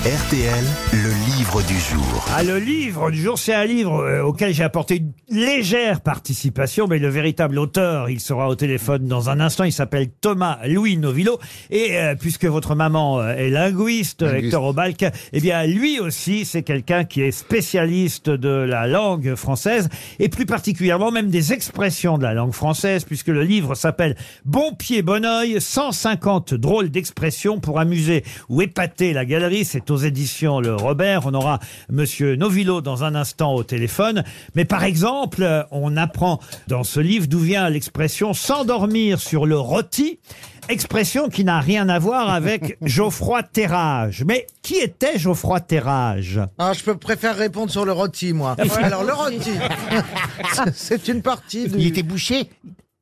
RTL, le livre du jour. Ah, le livre du jour, c'est un livre euh, auquel j'ai apporté une légère participation, mais le véritable auteur, il sera au téléphone dans un instant. Il s'appelle Thomas Louis Novillo. Et euh, puisque votre maman euh, est linguiste, Hector Obalk, eh bien, lui aussi, c'est quelqu'un qui est spécialiste de la langue française et plus particulièrement même des expressions de la langue française, puisque le livre s'appelle Bon pied, bon oeil, 150 drôles d'expressions pour amuser ou épater la galerie. C'est aux éditions Le Robert. On aura Monsieur Novillo dans un instant au téléphone. Mais par exemple, on apprend dans ce livre d'où vient l'expression s'endormir sur le rôti. Expression qui n'a rien à voir avec Geoffroy Terrage. Mais qui était Geoffroy Terrage? Ah, je peux préfère répondre sur le rôti, moi. Alors, le rôti, c'est une partie du... Il était bouché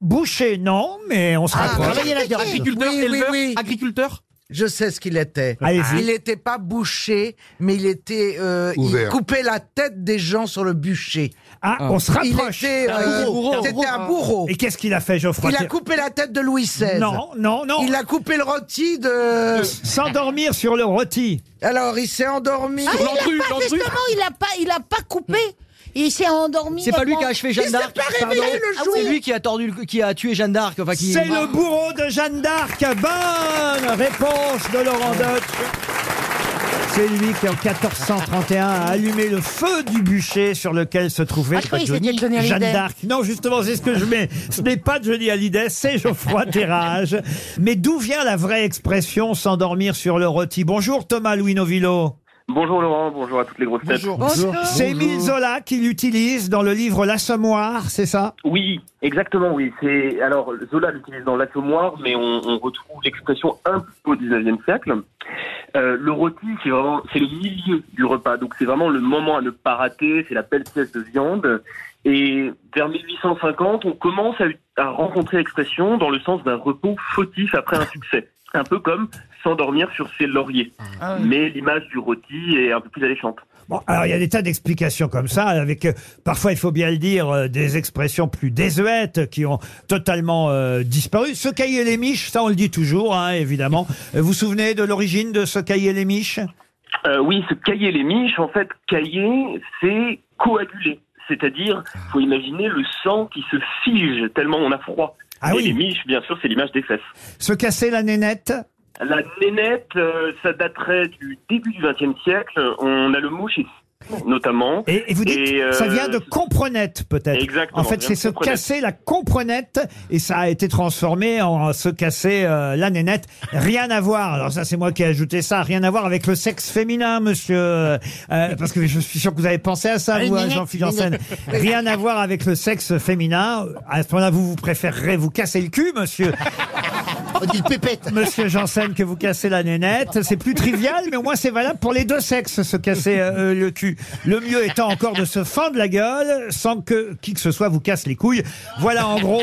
Boucher, non, mais on se Ah, rapproche. là-dedans. Agriculteur, Oui, oui, éleveur, oui. agriculteur? Je sais ce qu'il était. Allez-y. Il n'était pas bouché, mais il était... euh, il Ouvert. coupait la tête des gens sur le bûcher. Ah, on se Il rapproche. était... euh, bourreau. C'était un bourreau. Et qu'est-ce qu'il a fait, Geoffroy Il a coupé la tête de Louis XVI. Non, non, non. Il a coupé le rôti de... S'endormir sur le rôti. Alors, il s'est endormi. Ah, il a pas, justement, il a pas, il a pas coupé. Il s'est endormi. C'est pas lui qui a achevé Jeanne d'Arc. pardon. Ah. C'est lui qui a tordu, le- qui a tué Jeanne d'Arc. Enfin, qui... C'est le bourreau de Jeanne d'Arc. Bonne réponse de Laurent Deutsch. C'est lui qui, en 1431, a allumé le feu du bûcher sur lequel se trouvait Ah, je croyais que c'était Johnny Hallyday. Jeanne d'Arc. Non, justement, c'est ce que je mets. Ce n'est pas Johnny Hallyday, c'est Geoffroy Terrage. Mais d'où vient la vraie expression s'endormir sur le rôti Bonjour Thomas Louis Novillo. Bonjour Laurent, bonjour à toutes les grosses têtes. C'est Émile Zola qui l'utilise dans le livre L'Assommoir, c'est ça? Oui, exactement, oui. C'est alors Zola l'utilise dans l'assommoir, mais on, on retrouve l'expression un peu au 19e siècle. Euh, le rôti, c'est vraiment c'est le milieu du repas, donc c'est vraiment le moment à ne pas rater. C'est la belle pièce de viande. Et vers 1850, on commence à, à rencontrer l'expression dans le sens d'un repos fautif après un succès, un peu comme s'endormir sur ses lauriers. Mais l'image du rôti est un peu plus alléchante. Bon, alors il y a des tas d'explications comme ça, avec euh, parfois, il faut bien le dire, euh, des expressions plus désuètes qui ont totalement euh, disparu. Se cailler les miches, ça on le dit toujours, hein, évidemment. Vous vous souvenez de l'origine de se cailler les miches? Euh, oui, se cailler les miches, en fait, cailler, c'est coaguler. C'est-à-dire, faut imaginer le sang qui se fige tellement on a froid. Ah Et oui. les miches, bien sûr, c'est l'image des fesses. Se casser la nénette? La nénette, euh, ça daterait du début du XXe siècle. On a le mot chez notamment. et, et vous dites, Et, euh, ça vient de comprenette peut-être. Exactement, En fait, c'est se casser la comprenette et ça a été transformé en se casser euh, la nénette. Rien à voir. Alors ça, c'est moi qui ai ajouté ça. Rien à voir avec le sexe féminin, monsieur. euh, euh, parce que je suis sûr que vous avez pensé à ça, vous, hein, Jean-Philippe Janssen. Rien à voir avec le sexe féminin. À ce moment-là, vous vous préférerez vous casser le cul, monsieur. Monsieur Janssen, que vous cassez la nénette. C'est plus trivial, mais au moins c'est valable pour les deux sexes, se casser euh, le cul. Le mieux étant encore de se fendre la gueule sans que qui que ce soit vous casse les couilles. Voilà en gros,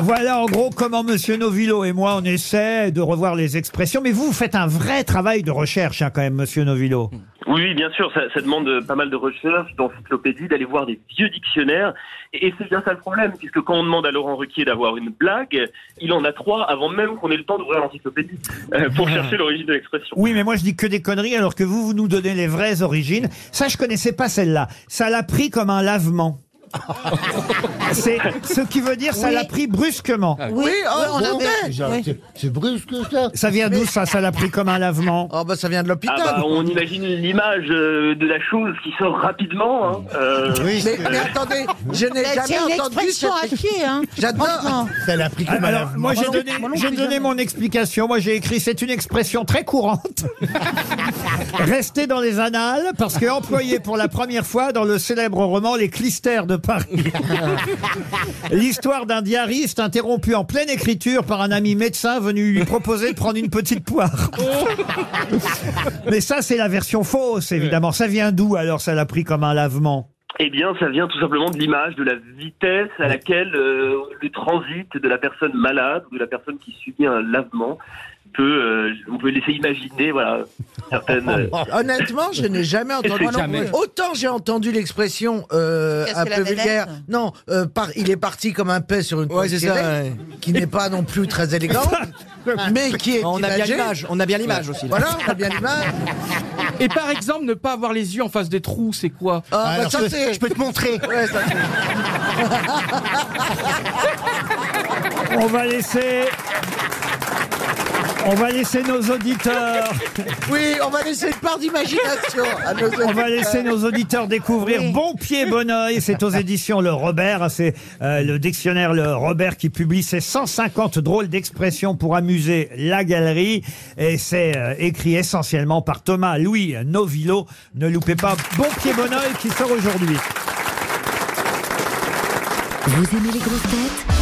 voilà en gros comment Monsieur Novillo et moi on essaie de revoir les expressions. Mais vous, vous faites un vrai travail de recherche, hein, quand même, Monsieur Novillo. Oui, bien sûr, ça, ça demande pas mal de recherche, d'encyclopédie, d'aller voir des vieux dictionnaires. Et, et c'est bien ça le problème, puisque quand on demande à Laurent Ruquier d'avoir une blague, il en a trois avant même qu'on ait le temps d'ouvrir l'encyclopédie euh, pour chercher l'origine de l'expression. Oui, mais moi je dis que des conneries alors que vous, vous nous donnez les vraies origines. Ça, je connaissais pas celle-là. Ça l'a pris comme un lavement. C'est ce qui veut dire ça Oui. l'a pris brusquement. Oui, Oui, oh, on bon, avait- Déjà, oui. c'est- C'est brusque ça. Ça vient d'où ça Ça l'a pris comme un lavement. Oh, bah, ça vient de Ah l'hôpital. bah, on imagine l'image euh, de la chose qui sort rapidement. Hein. Euh, Oui, Mais, mais attendez, je n'ai C'est jamais une entendu expression à cette... chier, hein. J'adore. Franchement. ça l'a pris comme un Alors, lavement. moi j'ai donné, moi non j'ai plus, donné jamais. mon explication. Moi j'ai écrit c'est une expression très courante. Restée dans les annales parce que employée pour la première fois dans le célèbre roman Les Clistères de Paris. L'histoire d'un diariste interrompu en pleine écriture par un ami médecin venu lui proposer de prendre une petite poire. Mais ça c'est la version fausse évidemment. Ça vient d'où alors ça l'a pris comme un lavement? Eh bien, ça vient tout simplement de l'image, de la vitesse à laquelle euh, le transit de la personne malade ou de la personne qui subit un lavement peut, euh, on peut laisser imaginer, voilà, certaines. euh, Honnêtement, je n'ai jamais entendu. Jamais. Autant j'ai entendu l'expression euh, un peu vulgaire. Non, euh, par- il est parti comme un paix sur une Ouais, pointe c'est ça, tirée, ouais. qui n'est pas non plus très élégant, mais qui est On a bien l'image. On a bien l'image aussi. là. Voilà, on a bien l'image. Et par exemple, ne pas avoir les yeux en face des trous, c'est quoi? Ah, bah, Alors, ça, je, je peux te montrer. Ouais, ça, On va laisser. On va laisser nos auditeurs. Oui, on va laisser une part d'imagination à nos On va laisser nos auditeurs découvrir Bon Pied Bon Oeil. C'est aux éditions Le Robert. C'est euh, le dictionnaire Le Robert qui publie ses 150 drôles d'expressions pour amuser la galerie. Et c'est euh, écrit essentiellement par Thomas Louis Novillo. Ne loupez pas Bon Pied Bon Oeil qui sort aujourd'hui. Vous aimez les grosses têtes?